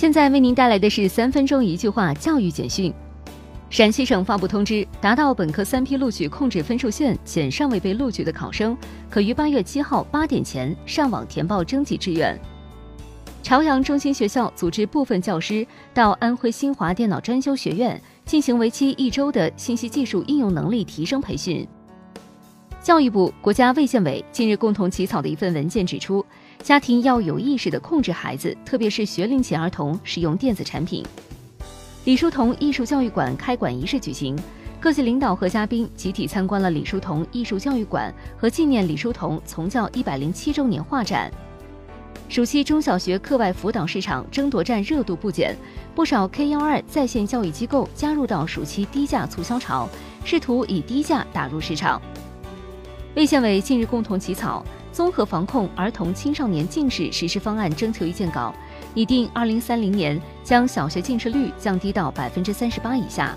现在为您带来的是三分钟一句话教育简讯。陕西省发布通知，达到本科三批录取控制分数线且尚未被录取的考生，可于八月七号八点前上网填报征集志愿。朝阳中心学校组织部分教师到安徽新华电脑专修学院进行为期一周的信息技术应用能力提升培训。教育部、国家卫健委近日共同起草的一份文件指出，家庭要有意识地控制孩子，特别是学龄前儿童使用电子产品。李叔同艺术教育馆开馆仪式举行，各级领导和嘉宾集体参观了李叔同艺术教育馆和纪念李叔同从教一百零七周年画展。暑期中小学课外辅导市场争夺战热度不减，不少 K 幺二在线教育机构加入到暑期低价促销潮，试图以低价打入市场。卫健委近日共同起草《综合防控儿童青少年近视实施方案》征求意见稿。拟定二零三零年将小学近视率降低到百分之三十八以下。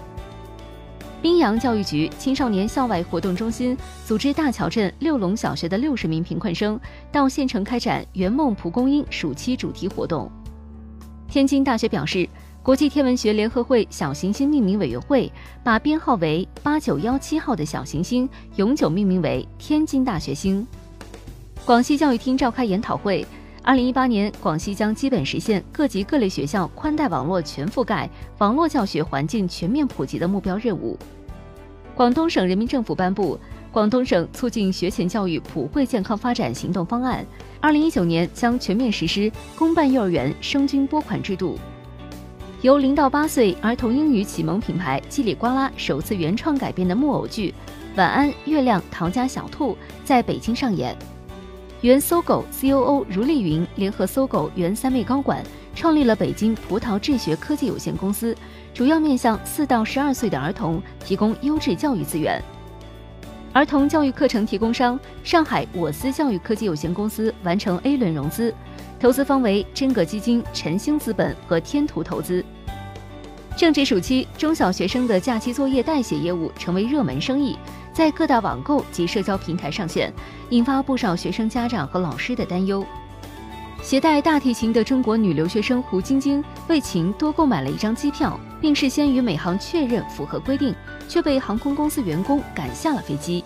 宾阳教育局青少年校外活动中心组织大桥镇六龙小学的六十名贫困生到县城开展“圆梦蒲公英”暑期主题活动。天津大学表示，国际天文学联合会小行星命名委员会把编号为八九幺七号的小行星永久命名为天津大学星。广西教育厅召开研讨会。二零一八年，广西将基本实现各级各类学校宽带网络全覆盖、网络教学环境全面普及的目标任务。广东省人民政府颁布《广东省促进学前教育普惠健康发展行动方案》，二零一九年将全面实施公办幼儿园生均拨款制度。由零到八岁儿童英语启蒙品牌叽里呱啦首次原创改编的木偶剧《晚安月亮唐家小兔》在北京上演。原搜狗 COO 如丽云联合搜狗原三位高管，创立了北京葡萄智学科技有限公司，主要面向四到十二岁的儿童提供优质教育资源。儿童教育课程提供商上海我思教育科技有限公司完成 A 轮融资，投资方为真格基金、晨星资本和天图投资。正值暑期，中小学生的假期作业代写业务成为热门生意。在各大网购及社交平台上线，引发不少学生家长和老师的担忧。携带大提琴的中国女留学生胡晶晶为琴多购买了一张机票，并事先与美航确认符合规定，却被航空公司员工赶下了飞机。